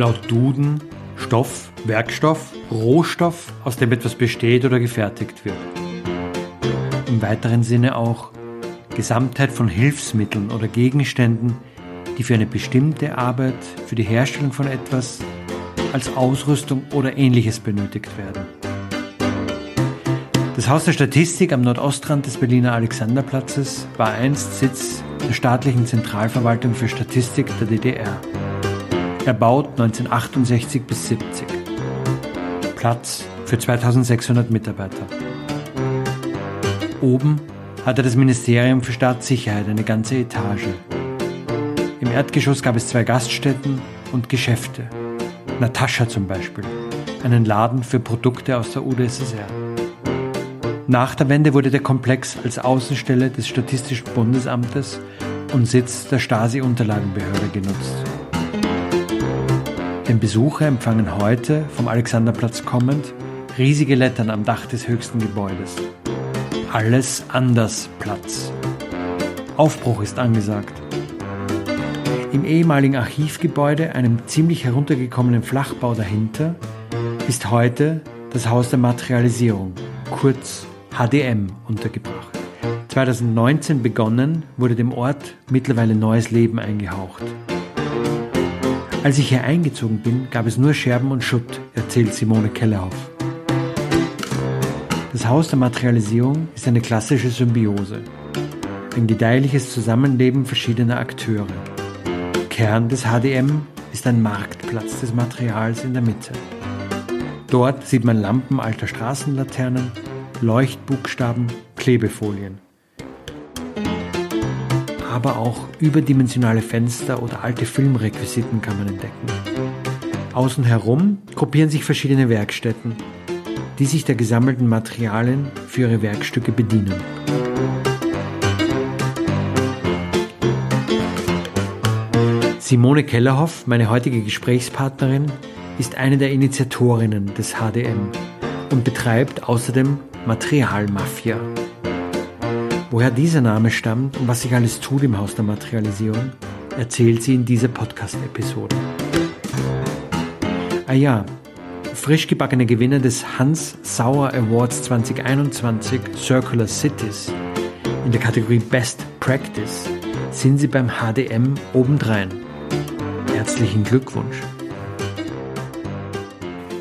Laut Duden Stoff, Werkstoff, Rohstoff, aus dem etwas besteht oder gefertigt wird. Im weiteren Sinne auch Gesamtheit von Hilfsmitteln oder Gegenständen, die für eine bestimmte Arbeit, für die Herstellung von etwas als Ausrüstung oder ähnliches benötigt werden. Das Haus der Statistik am Nordostrand des Berliner Alexanderplatzes war einst Sitz der staatlichen Zentralverwaltung für Statistik der DDR. Erbaut 1968 bis 70. Platz für 2600 Mitarbeiter. Oben hatte das Ministerium für Staatssicherheit eine ganze Etage. Im Erdgeschoss gab es zwei Gaststätten und Geschäfte. Natascha zum Beispiel, einen Laden für Produkte aus der UdSSR. Nach der Wende wurde der Komplex als Außenstelle des Statistischen Bundesamtes und Sitz der Stasi-Unterlagenbehörde genutzt. Den Besucher empfangen heute vom Alexanderplatz kommend riesige Lettern am Dach des höchsten Gebäudes. Alles anders Platz. Aufbruch ist angesagt. Im ehemaligen Archivgebäude, einem ziemlich heruntergekommenen Flachbau dahinter, ist heute das Haus der Materialisierung, kurz HDM, untergebracht. 2019 begonnen, wurde dem Ort mittlerweile neues Leben eingehaucht. Als ich hier eingezogen bin, gab es nur Scherben und Schutt, erzählt Simone Kellerhoff. Das Haus der Materialisierung ist eine klassische Symbiose. Ein gedeihliches Zusammenleben verschiedener Akteure. Kern des HDM ist ein Marktplatz des Materials in der Mitte. Dort sieht man Lampen alter Straßenlaternen, Leuchtbuchstaben, Klebefolien. Aber auch überdimensionale Fenster oder alte Filmrequisiten kann man entdecken. Außen herum gruppieren sich verschiedene Werkstätten, die sich der gesammelten Materialien für ihre Werkstücke bedienen. Simone Kellerhoff, meine heutige Gesprächspartnerin, ist eine der Initiatorinnen des HDM und betreibt außerdem Materialmafia. Woher dieser Name stammt und was sich alles tut im Haus der Materialisierung, erzählt sie in dieser Podcast-Episode. Ah ja, frisch gebackene Gewinner des Hans Sauer Awards 2021 Circular Cities in der Kategorie Best Practice sind sie beim HDM obendrein. Herzlichen Glückwunsch.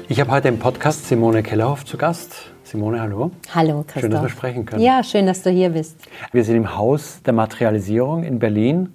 Ich habe heute im Podcast Simone Kellerhoff zu Gast. Simone, hallo. Hallo, Christoph. Schön, dass wir sprechen können. Ja, schön, dass du hier bist. Wir sind im Haus der Materialisierung in Berlin.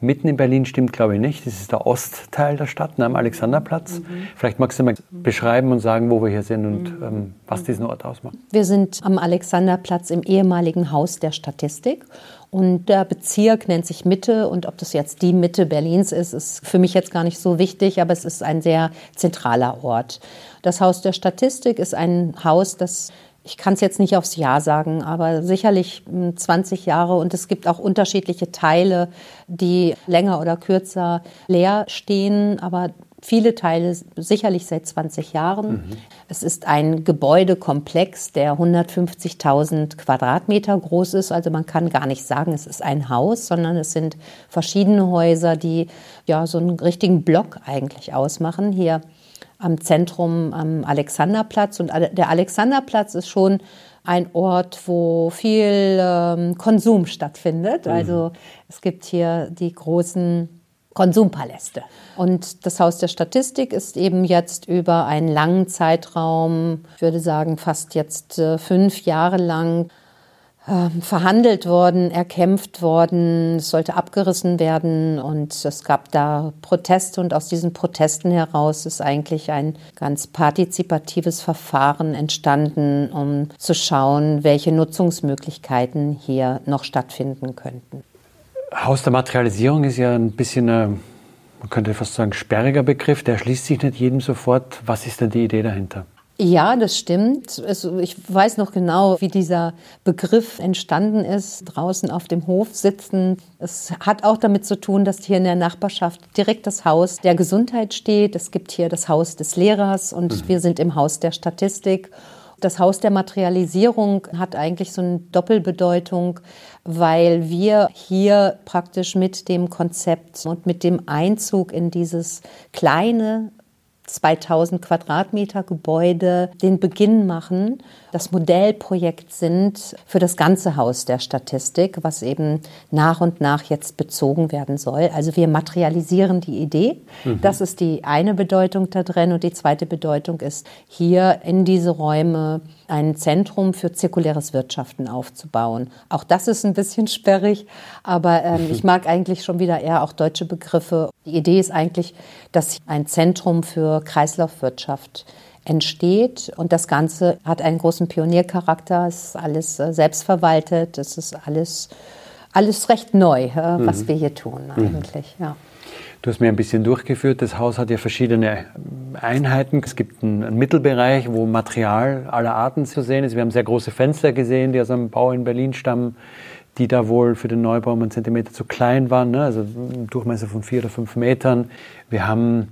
Mitten in Berlin stimmt, glaube ich, nicht. Das ist der Ostteil der Stadt, ne, am Alexanderplatz. Mhm. Vielleicht magst du mal beschreiben und sagen, wo wir hier sind und mhm. ähm, was diesen Ort ausmacht. Wir sind am Alexanderplatz im ehemaligen Haus der Statistik. Und der Bezirk nennt sich Mitte. Und ob das jetzt die Mitte Berlins ist, ist für mich jetzt gar nicht so wichtig. Aber es ist ein sehr zentraler Ort. Das Haus der Statistik ist ein Haus, das ich kann es jetzt nicht aufs Jahr sagen, aber sicherlich 20 hm, Jahre. Und es gibt auch unterschiedliche Teile, die länger oder kürzer leer stehen, aber viele Teile sicherlich seit 20 Jahren. Mhm. Es ist ein Gebäudekomplex, der 150.000 Quadratmeter groß ist. Also man kann gar nicht sagen, es ist ein Haus, sondern es sind verschiedene Häuser, die ja so einen richtigen Block eigentlich ausmachen. Hier am Zentrum am Alexanderplatz. Und der Alexanderplatz ist schon ein Ort, wo viel ähm, Konsum stattfindet. Mhm. Also es gibt hier die großen Konsumpaläste. Und das Haus der Statistik ist eben jetzt über einen langen Zeitraum, ich würde sagen fast jetzt äh, fünf Jahre lang, ähm, verhandelt worden, erkämpft worden, es sollte abgerissen werden und es gab da Proteste und aus diesen Protesten heraus ist eigentlich ein ganz partizipatives Verfahren entstanden, um zu schauen, welche Nutzungsmöglichkeiten hier noch stattfinden könnten. Haus der Materialisierung ist ja ein bisschen ein, man könnte fast sagen, sperriger Begriff, der schließt sich nicht jedem sofort. Was ist denn die Idee dahinter? Ja, das stimmt. Also ich weiß noch genau, wie dieser Begriff entstanden ist, draußen auf dem Hof sitzen. Es hat auch damit zu tun, dass hier in der Nachbarschaft direkt das Haus der Gesundheit steht. Es gibt hier das Haus des Lehrers und mhm. wir sind im Haus der Statistik. Das Haus der Materialisierung hat eigentlich so eine Doppelbedeutung, weil wir hier praktisch mit dem Konzept und mit dem Einzug in dieses kleine 2000 Quadratmeter Gebäude den Beginn machen, das Modellprojekt sind für das ganze Haus der Statistik, was eben nach und nach jetzt bezogen werden soll. Also wir materialisieren die Idee. Mhm. Das ist die eine Bedeutung da drin. Und die zweite Bedeutung ist, hier in diese Räume ein Zentrum für zirkuläres Wirtschaften aufzubauen. Auch das ist ein bisschen sperrig, aber ähm, ich mag eigentlich schon wieder eher auch deutsche Begriffe. Die Idee ist eigentlich, dass ein Zentrum für Kreislaufwirtschaft entsteht und das Ganze hat einen großen Pioniercharakter. Es ist alles äh, selbstverwaltet, es ist alles, alles recht neu, äh, was mhm. wir hier tun mhm. eigentlich. Mhm. Ja. Du hast mir ein bisschen durchgeführt. Das Haus hat ja verschiedene Einheiten. Es gibt einen, Mittelbereich, wo Material aller Arten zu sehen ist. Wir haben sehr große Fenster gesehen, die aus einem Bau in Berlin stammen, die da wohl für den Neubau einen Zentimeter zu klein waren, ne? also Durchmesser von vier oder fünf Metern. Wir haben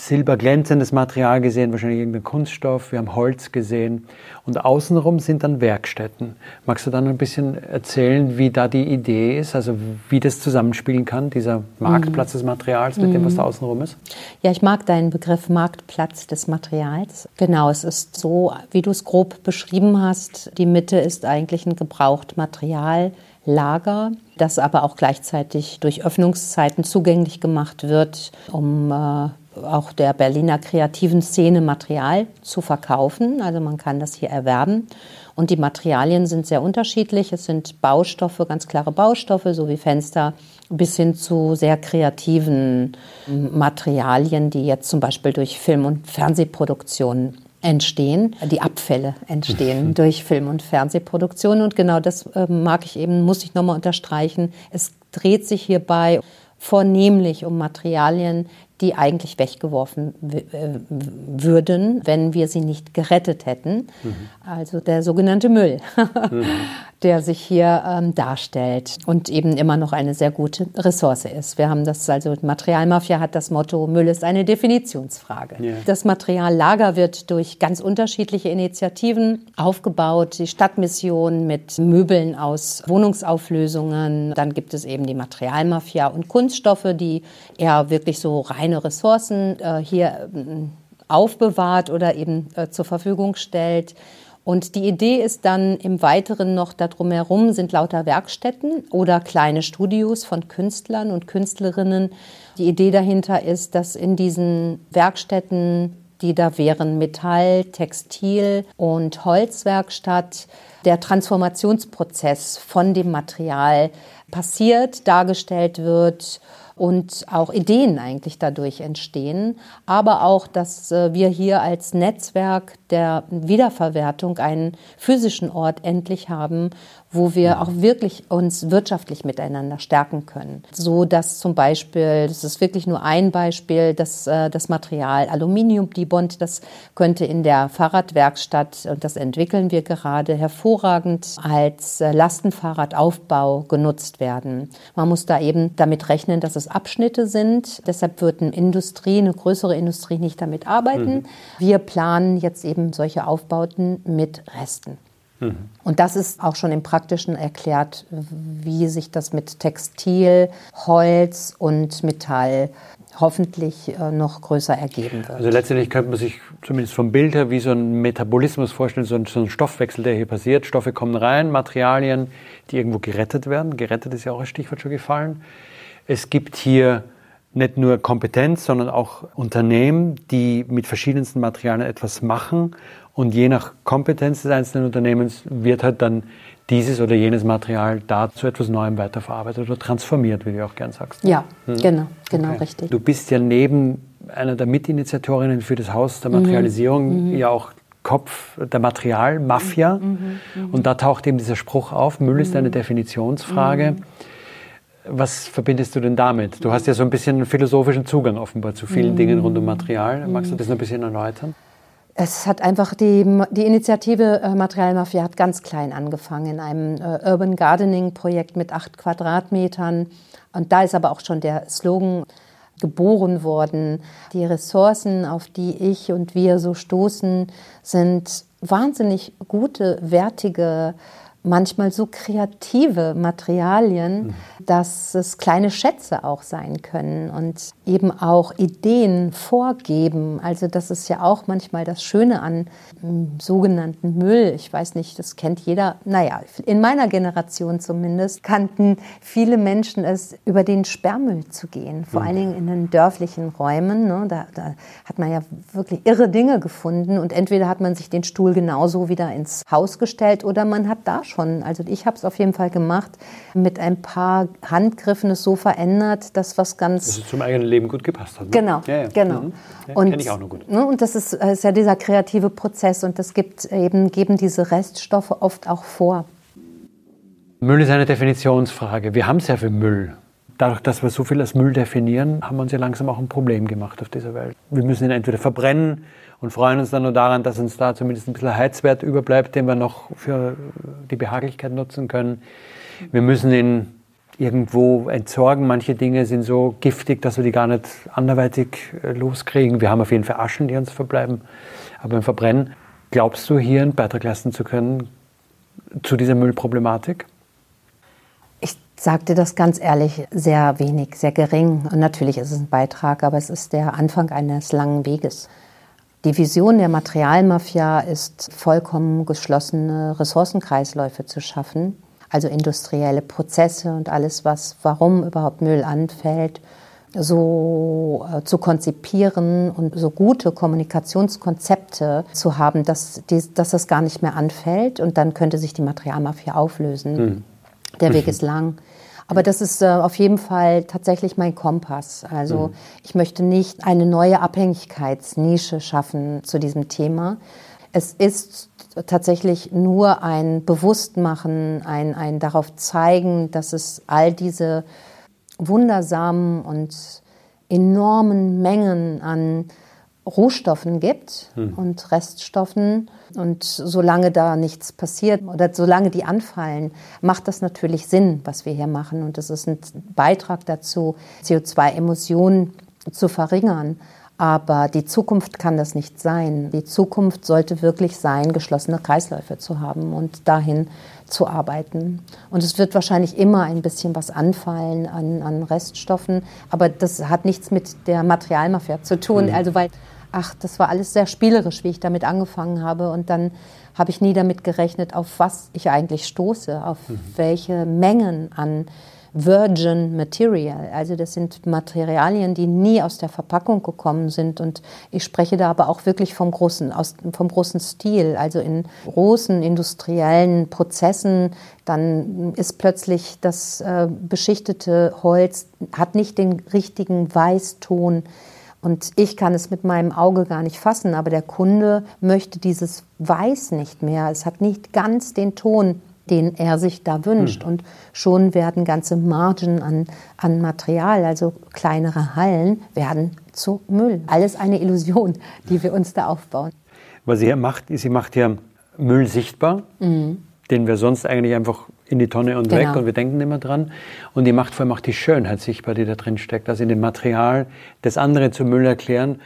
silberglänzendes Material gesehen, wahrscheinlich irgendein Kunststoff, wir haben Holz gesehen und außenrum sind dann Werkstätten. Magst du dann ein bisschen erzählen, wie da die Idee ist, also wie das zusammenspielen kann, dieser Marktplatz des Materials mit dem, was da außenrum ist? Ja, ich mag deinen Begriff Marktplatz des Materials. Genau, es ist so, wie du es grob beschrieben hast, die Mitte ist eigentlich ein gebraucht Material. Lager, das aber auch gleichzeitig durch Öffnungszeiten zugänglich gemacht wird, um äh, auch der Berliner kreativen Szene Material zu verkaufen. Also man kann das hier erwerben. Und die Materialien sind sehr unterschiedlich. Es sind Baustoffe, ganz klare Baustoffe, so wie Fenster, bis hin zu sehr kreativen Materialien, die jetzt zum Beispiel durch Film- und Fernsehproduktionen entstehen, die Abfälle entstehen durch Film- und Fernsehproduktionen. Und genau das äh, mag ich eben, muss ich nochmal unterstreichen. Es dreht sich hierbei vornehmlich um Materialien, die eigentlich weggeworfen äh, würden, wenn wir sie nicht gerettet hätten. Mhm. Also der sogenannte Müll, mhm. der sich hier ähm, darstellt und eben immer noch eine sehr gute Ressource ist. Wir haben das, also Materialmafia hat das Motto, Müll ist eine Definitionsfrage. Yeah. Das Materiallager wird durch ganz unterschiedliche Initiativen aufgebaut. Die Stadtmission mit Möbeln aus Wohnungsauflösungen. Dann gibt es eben die Materialmafia und Kunststoffe, die eher wirklich so rein reine Ressourcen äh, hier äh, aufbewahrt oder eben äh, zur Verfügung stellt. Und die Idee ist dann im Weiteren noch darum herum sind lauter Werkstätten oder kleine Studios von Künstlern und Künstlerinnen. Die Idee dahinter ist, dass in diesen Werkstätten, die da wären Metall, Textil und Holzwerkstatt, der Transformationsprozess von dem Material passiert, dargestellt wird und auch Ideen eigentlich dadurch entstehen, aber auch, dass äh, wir hier als Netzwerk der Wiederverwertung einen physischen Ort endlich haben, wo wir auch wirklich uns wirtschaftlich miteinander stärken können. So dass zum Beispiel, das ist wirklich nur ein Beispiel, dass äh, das Material Aluminium Dibond, das könnte in der Fahrradwerkstatt, und das entwickeln wir gerade, hervorragend als äh, Lastenfahrradaufbau genutzt werden. Man muss da eben damit rechnen, dass es Abschnitte sind. Deshalb wird eine Industrie, eine größere Industrie nicht damit arbeiten. Mhm. Wir planen jetzt eben solche Aufbauten mit Resten. Mhm. Und das ist auch schon im Praktischen erklärt, wie sich das mit Textil, Holz und Metall hoffentlich äh, noch größer ergeben wird. Also letztendlich könnte man sich zumindest vom Bild her wie so ein Metabolismus vorstellen, so ein, so ein Stoffwechsel, der hier passiert. Stoffe kommen rein, Materialien, die irgendwo gerettet werden. Gerettet ist ja auch ein Stichwort schon gefallen. Es gibt hier nicht nur Kompetenz, sondern auch Unternehmen, die mit verschiedensten Materialien etwas machen. Und je nach Kompetenz des einzelnen Unternehmens wird halt dann dieses oder jenes Material da zu etwas Neuem weiterverarbeitet oder transformiert, wie du auch gern sagst. Ja, hm? genau, genau, okay. richtig. Du bist ja neben einer der Mitinitiatorinnen für das Haus der Materialisierung mhm. ja auch Kopf der Materialmafia. Mhm, mh, mh. Und da taucht eben dieser Spruch auf, Müll ist eine mhm. Definitionsfrage. Mhm. Was verbindest du denn damit? Du hast ja so ein bisschen einen philosophischen Zugang offenbar zu vielen Dingen rund um Material. Magst du das noch ein bisschen erläutern? Es hat einfach die, die Initiative äh, Materialmafia hat ganz klein angefangen in einem äh, Urban Gardening Projekt mit acht Quadratmetern. Und da ist aber auch schon der Slogan geboren worden. Die Ressourcen, auf die ich und wir so stoßen, sind wahnsinnig gute, wertige manchmal so kreative Materialien, mhm. dass es kleine Schätze auch sein können und eben auch Ideen vorgeben. Also das ist ja auch manchmal das Schöne an ähm, sogenannten Müll. Ich weiß nicht, das kennt jeder. Naja, in meiner Generation zumindest kannten viele Menschen es, über den Sperrmüll zu gehen. Vor mhm. allen Dingen in den dörflichen Räumen. Ne? Da, da hat man ja wirklich irre Dinge gefunden und entweder hat man sich den Stuhl genauso wieder ins Haus gestellt oder man hat da schon, also ich habe es auf jeden Fall gemacht, mit ein paar Handgriffen es so verändert, dass was ganz... Dass es zum eigenen Leben gut gepasst hat. Ne? Genau, ja, ja. genau. Mhm. Ja, und, ich auch nur gut. Ne, und das ist, ist, ja dieser kreative Prozess und das gibt eben, geben diese Reststoffe oft auch vor. Müll ist eine Definitionsfrage. Wir haben ja für Müll. Dadurch, dass wir so viel als Müll definieren, haben wir uns ja langsam auch ein Problem gemacht auf dieser Welt. Wir müssen ihn entweder verbrennen und freuen uns dann nur daran, dass uns da zumindest ein bisschen Heizwert überbleibt, den wir noch für die Behaglichkeit nutzen können. Wir müssen ihn irgendwo entsorgen. Manche Dinge sind so giftig, dass wir die gar nicht anderweitig äh, loskriegen. Wir haben auf jeden Fall Aschen, die uns verbleiben. Aber beim Verbrennen, glaubst du, hier einen Beitrag leisten zu können zu dieser Müllproblematik? Ich dir das ganz ehrlich, sehr wenig, sehr gering. Und natürlich ist es ein Beitrag, aber es ist der Anfang eines langen Weges. Die Vision der Materialmafia ist, vollkommen geschlossene Ressourcenkreisläufe zu schaffen, also industrielle Prozesse und alles, was, warum überhaupt Müll anfällt, so äh, zu konzipieren und so gute Kommunikationskonzepte zu haben, dass, die, dass das gar nicht mehr anfällt und dann könnte sich die Materialmafia auflösen. Mhm. Der Weg ist lang. Aber das ist äh, auf jeden Fall tatsächlich mein Kompass. Also mhm. ich möchte nicht eine neue Abhängigkeitsnische schaffen zu diesem Thema. Es ist tatsächlich nur ein Bewusstmachen, ein, ein darauf zeigen, dass es all diese wundersamen und enormen Mengen an Rohstoffen gibt hm. und Reststoffen. Und solange da nichts passiert oder solange die anfallen, macht das natürlich Sinn, was wir hier machen. Und es ist ein Beitrag dazu, CO2-Emissionen zu verringern. Aber die Zukunft kann das nicht sein. Die Zukunft sollte wirklich sein, geschlossene Kreisläufe zu haben und dahin zu arbeiten. Und es wird wahrscheinlich immer ein bisschen was anfallen an, an Reststoffen, aber das hat nichts mit der Materialmafia zu tun. Mhm. Also weil, ach, das war alles sehr spielerisch, wie ich damit angefangen habe. Und dann habe ich nie damit gerechnet, auf was ich eigentlich stoße, auf mhm. welche Mengen an Virgin Material. Also das sind Materialien, die nie aus der Verpackung gekommen sind. Und ich spreche da aber auch wirklich vom großen, aus, vom großen Stil. Also in großen industriellen Prozessen, dann ist plötzlich das äh, beschichtete Holz, hat nicht den richtigen Weißton. Und ich kann es mit meinem Auge gar nicht fassen, aber der Kunde möchte dieses Weiß nicht mehr. Es hat nicht ganz den Ton, den er sich da wünscht. Hm. Und schon werden ganze Margen an, an Material, also kleinere Hallen, werden zu Müll. Alles eine Illusion, die wir uns da aufbauen. Was sie hier macht, ist, sie macht ja Müll sichtbar, mhm. den wir sonst eigentlich einfach in die Tonne und genau. weg und wir denken immer dran. Und die macht vor allem auch die Schönheit sichtbar, die da drin steckt. Also in dem Material, das andere zu Müll erklären,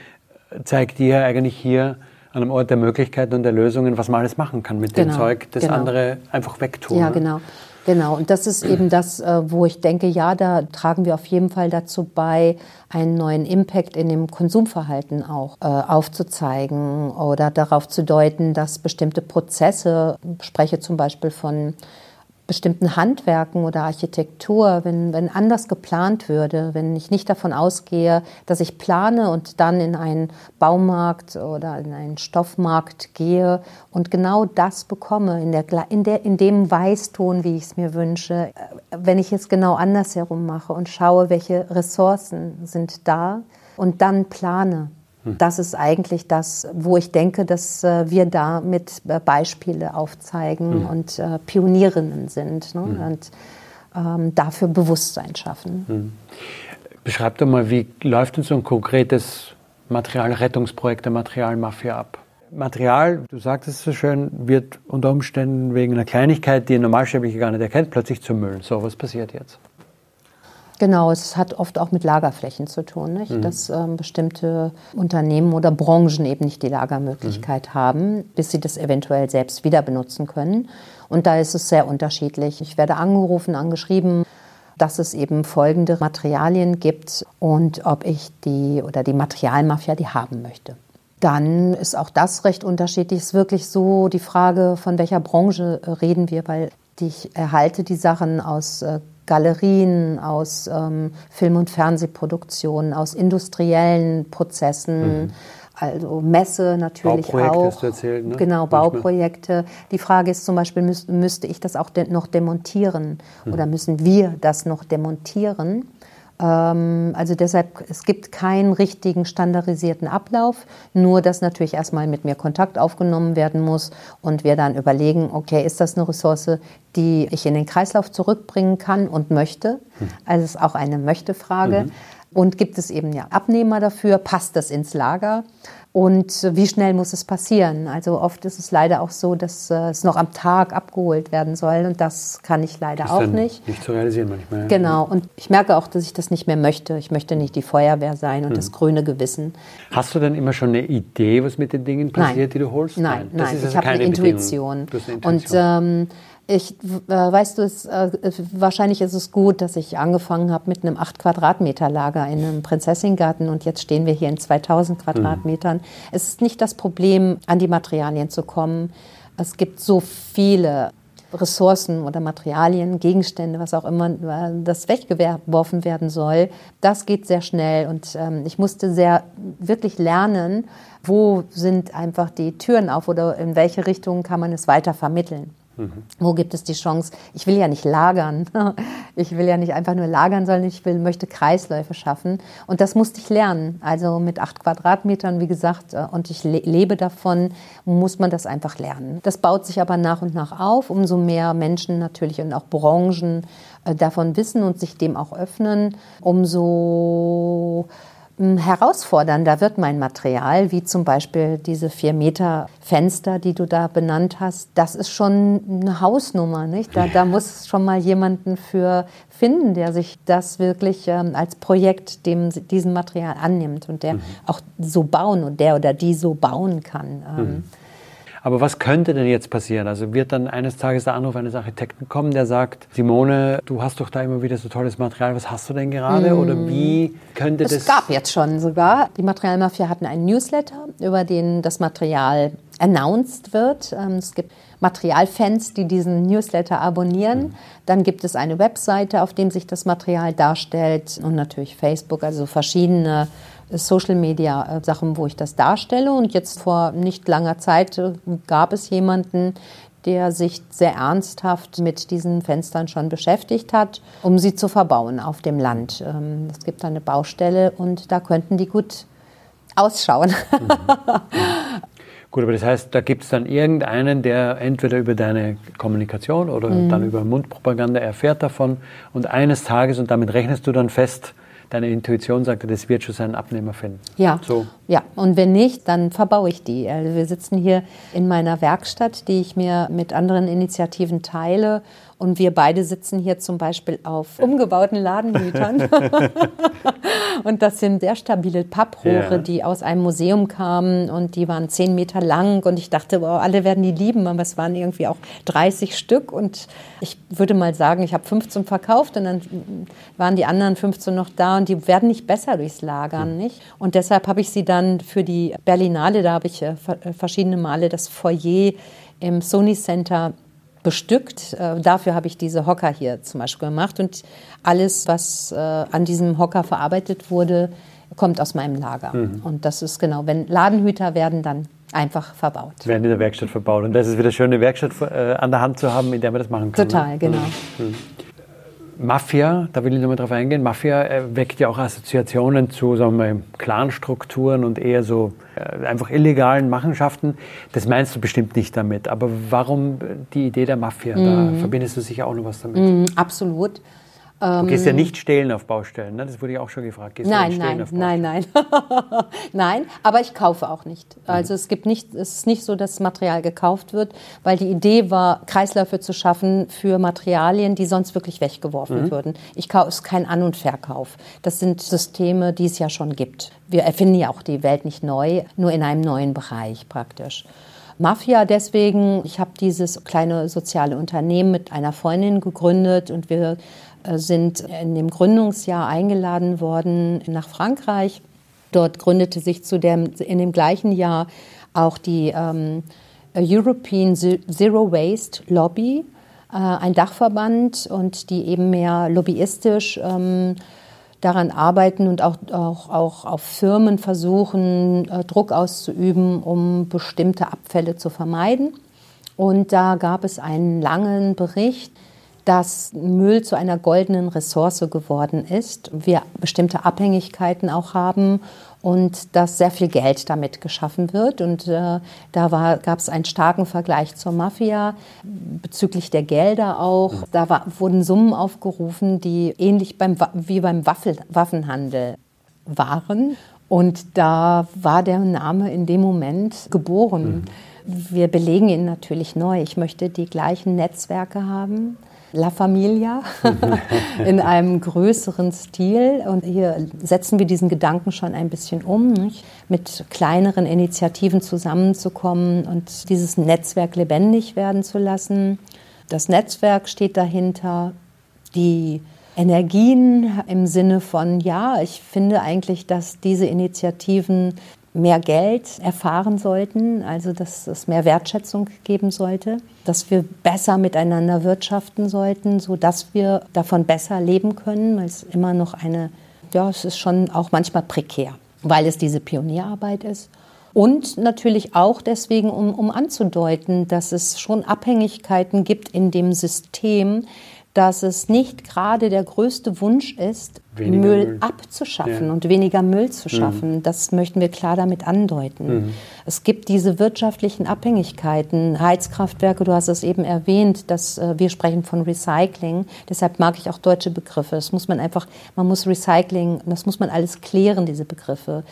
zeigt die ja eigentlich hier an einem Ort der Möglichkeiten und der Lösungen, was man alles machen kann mit genau, dem Zeug, das genau. andere einfach wegtun. Ja, ne? genau. Genau, und das ist eben das, äh, wo ich denke, ja, da tragen wir auf jeden Fall dazu bei, einen neuen Impact in dem Konsumverhalten auch äh, aufzuzeigen oder darauf zu deuten, dass bestimmte Prozesse, ich spreche zum Beispiel von bestimmten Handwerken oder Architektur, wenn, wenn anders geplant würde, wenn ich nicht davon ausgehe, dass ich plane und dann in einen Baumarkt oder in einen Stoffmarkt gehe und genau das bekomme, in, der, in, der, in dem Weißton, wie ich es mir wünsche, wenn ich es genau andersherum mache und schaue, welche Ressourcen sind da und dann plane. Das ist eigentlich das, wo ich denke, dass äh, wir da mit äh, Beispiele aufzeigen mhm. und äh, Pionierinnen sind ne? mhm. und ähm, dafür Bewusstsein schaffen. Mhm. Beschreib doch mal, wie läuft denn so ein konkretes Materialrettungsprojekt der Materialmafia ab? Material, du sagtest es so schön, wird unter Umständen wegen einer Kleinigkeit, die ein Normalsterblicher gar nicht erkennt, plötzlich zum Müll. So, was passiert jetzt? Genau, es hat oft auch mit Lagerflächen zu tun, nicht? Mhm. dass ähm, bestimmte Unternehmen oder Branchen eben nicht die Lagermöglichkeit mhm. haben, bis sie das eventuell selbst wieder benutzen können. Und da ist es sehr unterschiedlich. Ich werde angerufen, angeschrieben, dass es eben folgende Materialien gibt und ob ich die oder die Materialmafia die haben möchte. Dann ist auch das recht unterschiedlich. Es ist wirklich so die Frage, von welcher Branche äh, reden wir, weil ich erhalte die Sachen aus äh, Galerien, aus ähm, Film- und Fernsehproduktionen, aus industriellen Prozessen. Mhm. Also Messe natürlich Bauprojekte auch. Hast du erzählt, ne? Genau, Bauprojekte. Die Frage ist zum Beispiel, müß, müsste ich das auch de noch demontieren mhm. oder müssen wir das noch demontieren? Ähm, also deshalb, es gibt keinen richtigen standardisierten Ablauf, nur dass natürlich erstmal mit mir Kontakt aufgenommen werden muss und wir dann überlegen, okay, ist das eine Ressource, die ich in den Kreislauf zurückbringen kann und möchte? Hm. Also es ist auch eine Möchte-Frage. Mhm. Und gibt es eben ja Abnehmer dafür? Passt das ins Lager? Und wie schnell muss es passieren? Also oft ist es leider auch so, dass äh, es noch am Tag abgeholt werden soll und das kann ich leider auch nicht. Nicht zu realisieren manchmal. Genau. Und ich merke auch, dass ich das nicht mehr möchte. Ich möchte nicht die Feuerwehr sein und hm. das grüne Gewissen. Hast du denn immer schon eine Idee, was mit den Dingen passiert, nein. die du holst? Nein, nein. Also ich habe eine Intuition. eine Intuition. Und ähm, ich, äh, weißt du, es, äh, wahrscheinlich ist es gut, dass ich angefangen habe mit einem 8 Quadratmeter Lager in einem Prinzessingarten und jetzt stehen wir hier in 2000 Quadratmetern. Mhm. Es ist nicht das Problem, an die Materialien zu kommen. Es gibt so viele Ressourcen oder Materialien, Gegenstände, was auch immer, das weggeworfen werden soll. Das geht sehr schnell und ähm, ich musste sehr wirklich lernen, wo sind einfach die Türen auf oder in welche Richtung kann man es weiter vermitteln. Mhm. Wo gibt es die Chance? Ich will ja nicht lagern. Ich will ja nicht einfach nur lagern, sondern ich will, möchte Kreisläufe schaffen. Und das musste ich lernen. Also mit acht Quadratmetern, wie gesagt, äh, und ich lebe davon, muss man das einfach lernen. Das baut sich aber nach und nach auf. Umso mehr Menschen natürlich und auch Branchen äh, davon wissen und sich dem auch öffnen, umso herausfordernder wird mein Material, wie zum Beispiel diese vier Meter Fenster, die du da benannt hast. Das ist schon eine Hausnummer, nicht? Da, da muss schon mal jemanden für finden, der sich das wirklich ähm, als Projekt dem, diesem Material annimmt und der mhm. auch so bauen und der oder die so bauen kann. Ähm, mhm. Aber was könnte denn jetzt passieren? Also wird dann eines Tages der Anruf eines Architekten kommen, der sagt, Simone, du hast doch da immer wieder so tolles Material, was hast du denn gerade? Mm. Oder wie könnte es das... Es gab jetzt schon sogar. Die Materialmafia hatten einen Newsletter, über den das Material announced wird. Ähm, es gibt Materialfans, die diesen Newsletter abonnieren. Mhm. Dann gibt es eine Webseite, auf dem sich das Material darstellt und natürlich Facebook, also verschiedene Social Media äh, Sachen, wo ich das darstelle. Und jetzt vor nicht langer Zeit äh, gab es jemanden, der sich sehr ernsthaft mit diesen Fenstern schon beschäftigt hat, um sie zu verbauen auf dem Land. Ähm, es gibt eine Baustelle und da könnten die gut ausschauen. Mhm. Gut, aber das heißt, da gibt es dann irgendeinen, der entweder über deine Kommunikation oder mhm. dann über Mundpropaganda erfährt davon und eines Tages, und damit rechnest du dann fest, deine Intuition sagt, das wird schon seinen Abnehmer finden. Ja. So. Ja, und wenn nicht, dann verbaue ich die. Also wir sitzen hier in meiner Werkstatt, die ich mir mit anderen Initiativen teile Und wir beide sitzen hier zum Beispiel auf umgebauten Ladenhütern. und das sind sehr stabile Papprohre, Ja. die aus einem Museum kamen und die waren zehn Meter lang. Und ich dachte, boah, alle werden die lieben, aber es waren irgendwie auch 30 Stück. Und ich würde mal sagen, ich habe 15 verkauft und dann waren die anderen 15 noch da und die werden nicht besser durchs Lagern, nicht? Und deshalb habe ich sie dann für die Berlinale, da habe ich äh, äh, verschiedene Male das Foyer im Sony Center bestückt. Äh, dafür habe ich diese Hocker hier zum Beispiel gemacht. Und alles, was äh, an diesem Hocker verarbeitet wurde, kommt aus meinem Lager. Und das ist genau, wenn Ladenhüter werden dann einfach verbaut. werden in der Werkstatt verbaut. Und das ist wieder schön, eine Werkstatt äh, an der Hand zu haben, in der man das machen kann. Total, Ne? genau. Mafia, da will ich nochmal drauf eingehen. Mafia äh, weckt ja auch Assoziationen zu sagen wir, Clanstrukturen und eher so äh, einfach illegalen Machenschaften. Das meinst du bestimmt nicht damit. Aber warum äh, die Idee der Mafia? Da verbindest du sicher auch noch was damit. Mhm, absolut. Du gehst ja nicht stehlen auf Baustellen, ne? das wurde ja auch schon gefragt. Gehst du Nein, nicht stehlen nein, auf Baustellen? nein, nein. nein, aber ich kaufe auch nicht. Also es gibt nicht, es ist nicht so, dass Material gekauft wird, weil die Idee war, Kreisläufe zu schaffen für Materialien, die sonst wirklich weggeworfen würden. Ich kaufe, es kein An- und Verkauf. Das sind Systeme, die es ja schon gibt. Wir erfinden ja auch die Welt nicht neu, nur in einem neuen Bereich praktisch. Mafia deswegen, ich habe dieses kleine soziale Unternehmen mit einer Freundin gegründet und wir sind in dem Gründungsjahr eingeladen worden nach Frankreich. Dort gründete sich zu dem, in dem gleichen Jahr auch die ähm, European Zero Waste Lobby, äh, ein Dachverband und die eben mehr lobbyistisch ähm, daran arbeiten und auch, auch, auch auf Firmen versuchen, äh, Druck auszuüben, um bestimmte Abfälle zu vermeiden. Und da gab es einen langen Bericht, dass Müll zu einer goldenen Ressource geworden ist, wir bestimmte Abhängigkeiten auch haben und dass sehr viel Geld damit geschaffen wird. Und äh, da gab es einen starken Vergleich zur Mafia bezüglich der Gelder auch. Da war, wurden Summen aufgerufen, die ähnlich beim, wie beim Waffel, Waffenhandel waren. Und da war der Name in dem Moment geboren. Wir belegen ihn natürlich neu. Ich möchte die gleichen Netzwerke haben. La Familia in einem größeren Stil. Und hier setzen wir diesen Gedanken schon ein bisschen um, nicht? mit kleineren Initiativen zusammenzukommen und dieses Netzwerk lebendig werden zu lassen. Das Netzwerk steht dahinter, die Energien im Sinne von, ja, ich finde eigentlich, dass diese Initiativen mehr Geld erfahren sollten, also dass es mehr Wertschätzung geben sollte, dass wir besser miteinander wirtschaften sollten, sodass wir davon besser leben können, weil es immer noch eine, ja, es ist schon auch manchmal prekär, weil es diese Pionierarbeit ist. Und natürlich auch deswegen, um, um anzudeuten, dass es schon Abhängigkeiten gibt in dem System, dass es nicht gerade der größte Wunsch ist, Müll, Müll. abzuschaffen Ja. und weniger Müll zu schaffen. Das möchten wir klar damit andeuten. Es gibt diese wirtschaftlichen Abhängigkeiten, Heizkraftwerke, du hast es eben erwähnt, dass äh, wir sprechen von Recycling. Deshalb mag ich auch deutsche Begriffe. Das muss man einfach, man muss Recycling, das muss man alles klären, diese Begriffe.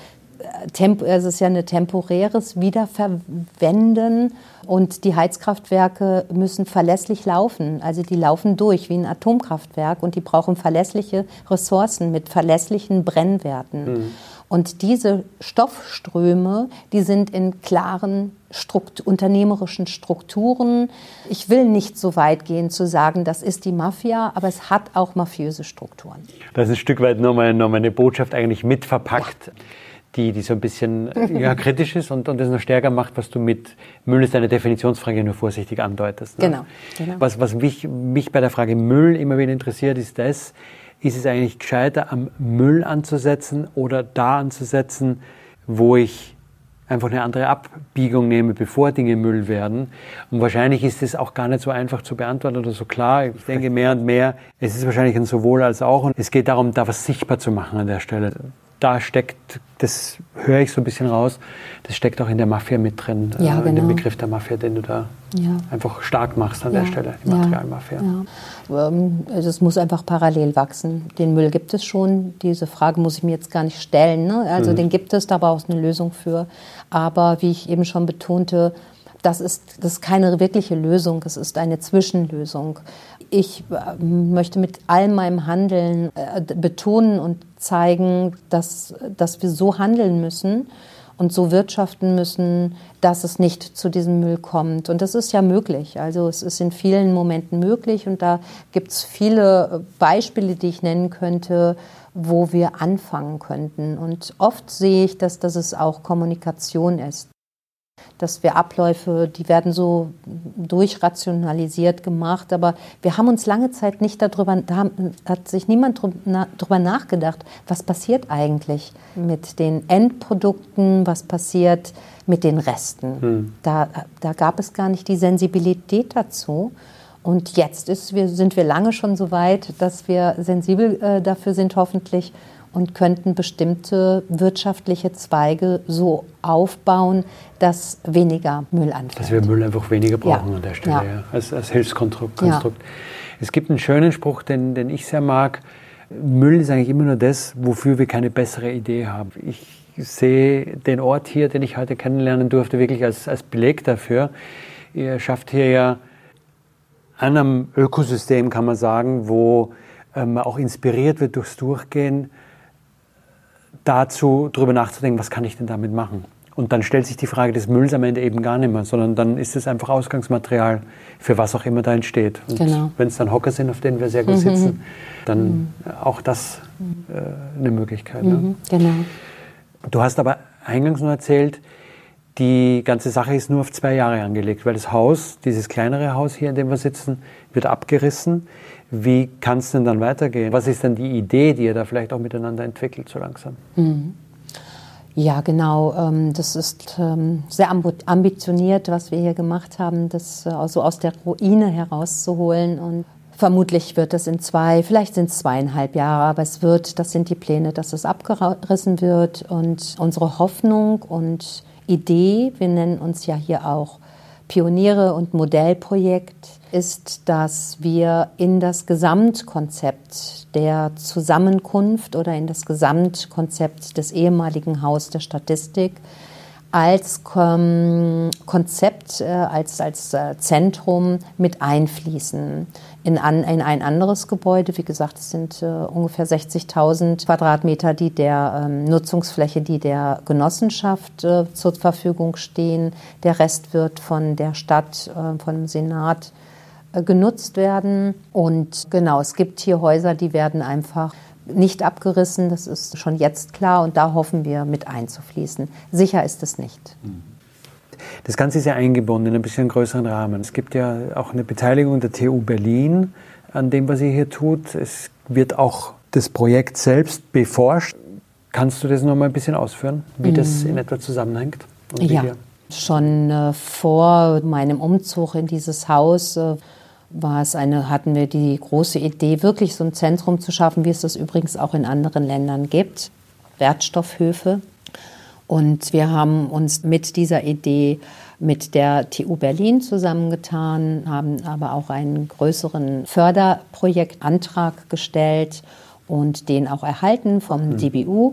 Tempo, es ist ja ein temporäres Wiederverwenden und die Heizkraftwerke müssen verlässlich laufen. Also die laufen durch wie ein Atomkraftwerk und die brauchen verlässliche Ressourcen mit verlässlichen Brennwerten. Und diese Stoffströme, die sind in klaren Strukt unternehmerischen Strukturen. Ich will nicht so weit gehen zu sagen, das ist die Mafia, aber es hat auch mafiöse Strukturen. Da ist ein Stück weit nochmal noch mal eine Botschaft eigentlich mit verpackt, die, die so ein bisschen ja, kritisch ist und, und das noch stärker macht, was du mit Müll ist eine Definitionsfrage nur vorsichtig andeutest. Ne? Genau, genau. Was, was mich, mich bei der Frage Müll immer wieder interessiert, ist das, ist es eigentlich gescheiter, am Müll anzusetzen oder da anzusetzen, wo ich einfach eine andere Abbiegung nehme, bevor Dinge Müll werden. Und wahrscheinlich ist es auch gar nicht so einfach zu beantworten oder so klar. Ich denke mehr und mehr, es ist wahrscheinlich ein sowohl als auch. Und es geht darum, da was sichtbar zu machen an der Stelle. Da steckt, das höre ich so ein bisschen raus, das steckt auch in der Mafia mit drin, Ja, äh, in dem genau. Begriff der Mafia, den du da Ja. einfach stark machst an der Stelle, die ja, Materialmafia. Ja. Ähm, also Es muss einfach parallel wachsen. Den Müll gibt es schon. Diese Frage muss ich mir jetzt gar nicht stellen. Ne? Also den gibt es, da braucht es eine Lösung für. Aber wie ich eben schon betonte, das ist, das ist keine wirkliche Lösung, es ist eine Zwischenlösung. Ich äh, möchte mit all meinem Handeln äh, betonen und zeigen, dass, dass wir so handeln müssen und so wirtschaften müssen, dass es nicht zu diesem Müll kommt. Und das ist ja möglich. Also es ist in vielen Momenten möglich und da gibt es viele Beispiele, die ich nennen könnte, wo wir anfangen könnten. Und oft sehe ich, dass, es auch Kommunikation ist dass wir Abläufe, die werden so durchrationalisiert gemacht, aber wir haben uns lange Zeit nicht darüber, da hat sich niemand darüber nachgedacht, was passiert eigentlich mit den Endprodukten, was passiert mit den Resten. Hm. Da, da gab es gar nicht die Sensibilität dazu. Und jetzt ist, wir, sind wir lange schon so weit, dass wir sensibel äh, dafür sind, hoffentlich, und könnten bestimmte wirtschaftliche Zweige so aufbauen, dass weniger Müll anfällt. Dass wir Müll einfach weniger brauchen ja. an der Stelle, ja. Ja, als, als Hilfskonstrukt. Es gibt einen schönen Spruch, den, den ich sehr mag. Müll ist eigentlich immer nur das, wofür wir keine bessere Idee haben. Ich sehe den Ort hier, den ich heute kennenlernen durfte, wirklich als, als Beleg dafür. Ihr schafft hier ja an einem Ökosystem, kann man sagen, wo ähm, auch inspiriert wird durchs Durchgehen dazu, darüber nachzudenken, was kann ich denn damit machen? Und dann stellt sich die Frage des Mülls am Ende eben gar nicht mehr, sondern dann ist es einfach Ausgangsmaterial für was auch immer da entsteht. Und genau. wenn es dann Hocker sind, auf denen wir sehr gut mhm. sitzen, dann mhm. auch das äh, eine Möglichkeit. Ne? Mhm. Genau. Du hast aber eingangs nur erzählt, die ganze Sache ist nur auf zwei Jahre angelegt, weil das Haus, dieses kleinere Haus hier, in dem wir sitzen, wird abgerissen. Wie kann es denn dann weitergehen? Was ist denn die Idee, die ihr da vielleicht auch miteinander entwickelt, so langsam? Mhm. Ja, genau. Ähm, das ist ähm, sehr ambitioniert, was wir hier gemacht haben, das also aus der Ruine herauszuholen. Und vermutlich wird es in zwei, vielleicht sind es zweieinhalb Jahre, aber es wird, das sind die Pläne, dass es abgerissen wird. Und unsere Hoffnung und Idee, wir nennen uns ja hier auch Pioniere und Modellprojekt, ist, dass wir in das Gesamtkonzept der Zusammenkunft oder in das Gesamtkonzept des ehemaligen Haus der Statistik als ähm, Konzept, äh, als, als äh, Zentrum mit einfließen in, an, in ein anderes Gebäude. Wie gesagt, es sind äh, ungefähr 60.000 Quadratmeter, die der ähm, Nutzungsfläche, die der Genossenschaft äh, zur Verfügung stehen. Der Rest wird von der Stadt, äh, vom Senat äh, genutzt werden. Und genau, es gibt hier Häuser, die werden einfach nicht abgerissen. Das ist schon jetzt klar und da hoffen wir mit einzufließen. Sicher ist es nicht. Das Ganze ist ja eingebunden in ein bisschen größeren Rahmen. Es gibt ja auch eine Beteiligung der TU Berlin an dem, was ihr hier tut. Es wird auch das Projekt selbst beforscht. Kannst du das noch mal ein bisschen ausführen, wie mhm. das in etwa zusammenhängt? ja, schon äh, vor meinem Umzug in dieses Haus äh, war es eine, hatten wir die große Idee, wirklich so ein Zentrum zu schaffen, wie es das übrigens auch in anderen Ländern gibt, Wertstoffhöfe. Und wir haben uns mit dieser Idee mit der TU Berlin zusammengetan, haben aber auch einen größeren Förderprojektantrag gestellt und den auch erhalten vom mhm. DBU,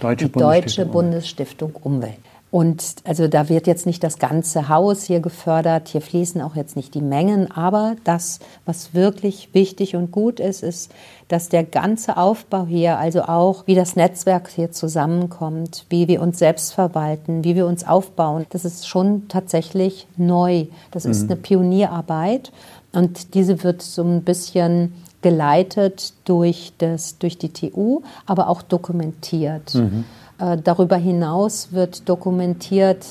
Deutsche die Deutsche Bundesstiftung Umwelt. Und also da wird jetzt nicht das ganze Haus hier gefördert, hier fließen auch jetzt nicht die Mengen, aber das, was wirklich wichtig und gut ist, ist, dass der ganze Aufbau hier, also auch wie das Netzwerk hier zusammenkommt, wie wir uns selbst verwalten, wie wir uns aufbauen, das ist schon tatsächlich neu. Das ist mhm. eine Pionierarbeit und diese wird so ein bisschen geleitet durch, das, durch die TU, aber auch dokumentiert. Mhm. Äh, darüber hinaus wird dokumentiert,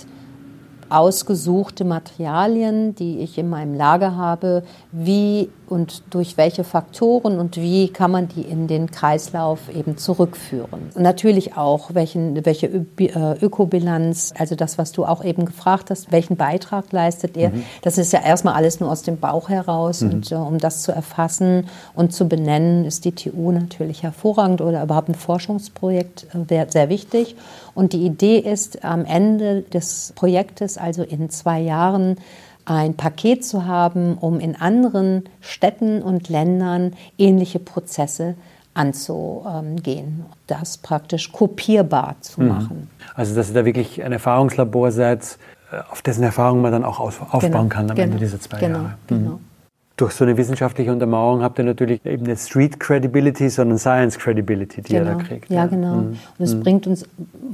ausgesuchte Materialien, die ich in meinem Lager habe, wie und durch welche Faktoren und wie kann man die in den Kreislauf eben zurückführen. Und natürlich auch, welchen, welche äh, Ökobilanz, also das, was du auch eben gefragt hast, welchen Beitrag leistet ihr. Mhm. Das ist ja erstmal alles nur aus dem Bauch heraus mhm. und uh, um das zu erfassen und zu benennen, ist die TU natürlich hervorragend oder überhaupt ein Forschungsprojekt äh, sehr wichtig. Und die Idee ist, am Ende des Projektes, also in zwei Jahren, ein Paket zu haben, um in anderen Städten und Ländern ähnliche Prozesse anzugehen, das praktisch kopierbar zu mhm. machen. Also dass ihr da wirklich ein Erfahrungslabor seid, äh, auf dessen Erfahrung man dann auch aufbauen Genau, kann am genau, Ende dieser zwei genau, Jahre. genau. Durch so eine wissenschaftliche Untermauerung habt ihr natürlich eben nicht Street Credibility, sondern Science Credibility, die ihr da kriegt. Ja, genau. Mhm. Und es bringt uns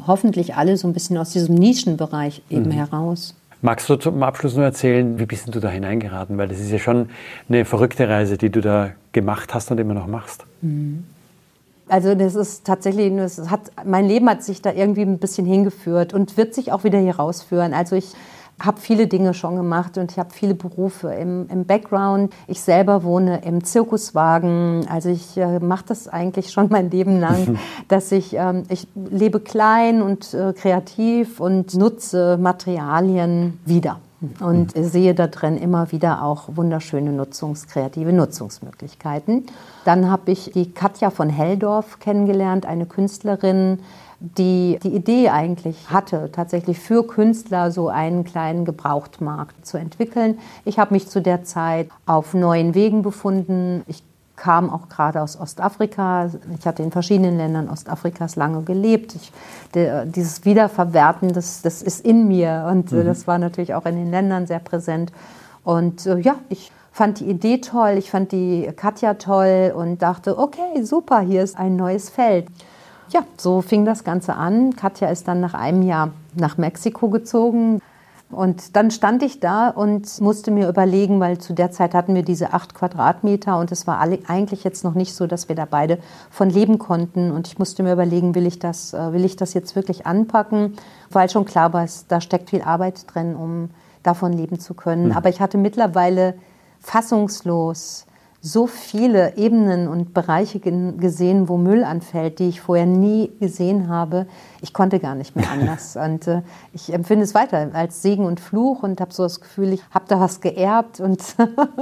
hoffentlich alle so ein bisschen aus diesem Nischenbereich eben heraus. Magst du zum Abschluss nur erzählen, wie bist denn du da hineingeraten? Weil das ist ja schon eine verrückte Reise, die du da gemacht hast und immer noch machst. Also das ist tatsächlich, das hat, mein Leben hat sich da irgendwie ein bisschen hingeführt und wird sich auch wieder hier rausführen. Also ich habe viele Dinge schon gemacht und ich habe viele Berufe im, im Background. Ich selber wohne im Zirkuswagen. Also ich äh, mache das eigentlich schon mein Leben lang, dass ich, ähm, ich lebe klein und äh, kreativ und nutze Materialien wieder. Und sehe da drin immer wieder auch wunderschöne Nutzungs-, kreative Nutzungsmöglichkeiten. Dann habe ich die Katja von Helldorf kennengelernt, eine Künstlerin, die die Idee eigentlich hatte, tatsächlich für Künstler so einen kleinen Gebrauchtmarkt zu entwickeln. Ich habe mich zu der Zeit auf neuen Wegen befunden. Ich kam auch gerade aus Ostafrika. Ich hatte in verschiedenen Ländern Ostafrikas lange gelebt. Ich, der, dieses Wiederverwerten, das, das ist in mir und äh, das war natürlich auch in den Ländern sehr präsent. Und äh, ja, ich fand die Idee toll, ich fand die Katja toll und dachte, okay, super, hier ist ein neues Feld. Ja, so fing das Ganze an. Katja ist dann nach einem Jahr nach Mexiko gezogen. Und dann stand ich da und musste mir überlegen, weil zu der Zeit hatten wir diese acht Quadratmeter und es war eigentlich jetzt noch nicht so, dass wir da beide von leben konnten. Und ich musste mir überlegen, will ich das, äh, will ich das jetzt wirklich anpacken? Weil schon klar war, da steckt viel Arbeit drin, um davon leben zu können. Aber ich hatte mittlerweile fassungslos so viele Ebenen und Bereiche gesehen, wo Müll anfällt, die ich vorher nie gesehen habe. Ich konnte gar nicht mehr anders. Und äh, ich empfinde es weiter als Segen und Fluch und habe so das Gefühl, ich habe da was geerbt und,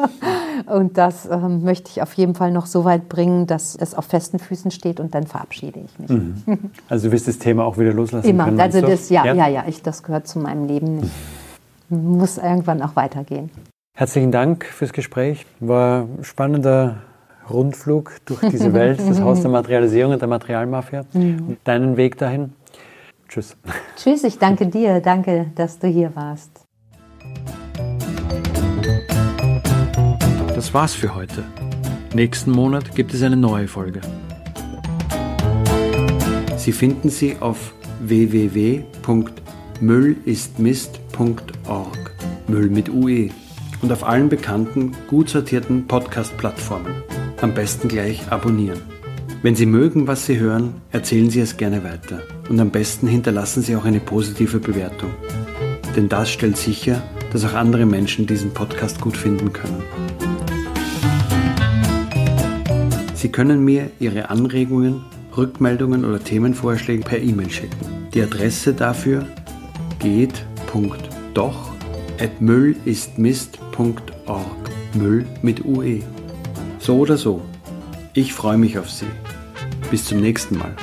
und das ähm, möchte ich auf jeden Fall noch so weit bringen, dass es auf festen Füßen steht und dann verabschiede ich mich. Also du wirst das Thema auch wieder loslassen Immer. können. Also das, ja, ja, ja, ich, das gehört zu meinem Leben. Ich muss irgendwann auch weitergehen. Herzlichen Dank fürs Gespräch. War ein spannender Rundflug durch diese Welt, das Haus der Materialisierung und der Materialmafia und deinen Weg dahin. Tschüss. Tschüss, ich danke dir. Danke, dass du hier warst. Das war's für heute. Nächsten Monat gibt es eine neue Folge. Sie finden sie auf www.müllistmist.org. Müll mit UE. Und auf allen bekannten, gut sortierten Podcast-Plattformen. Am besten gleich abonnieren. Wenn Sie mögen, was Sie hören, erzählen Sie es gerne weiter. Und am besten hinterlassen Sie auch eine positive Bewertung. Denn das stellt sicher, dass auch andere Menschen diesen Podcast gut finden können. Sie können mir Ihre Anregungen, Rückmeldungen oder Themenvorschläge per E-Mail schicken. Die Adresse dafür geht.doch@müllistmist.org. Müll mit UE. So oder so. Ich freue mich auf Sie. Bis zum nächsten Mal.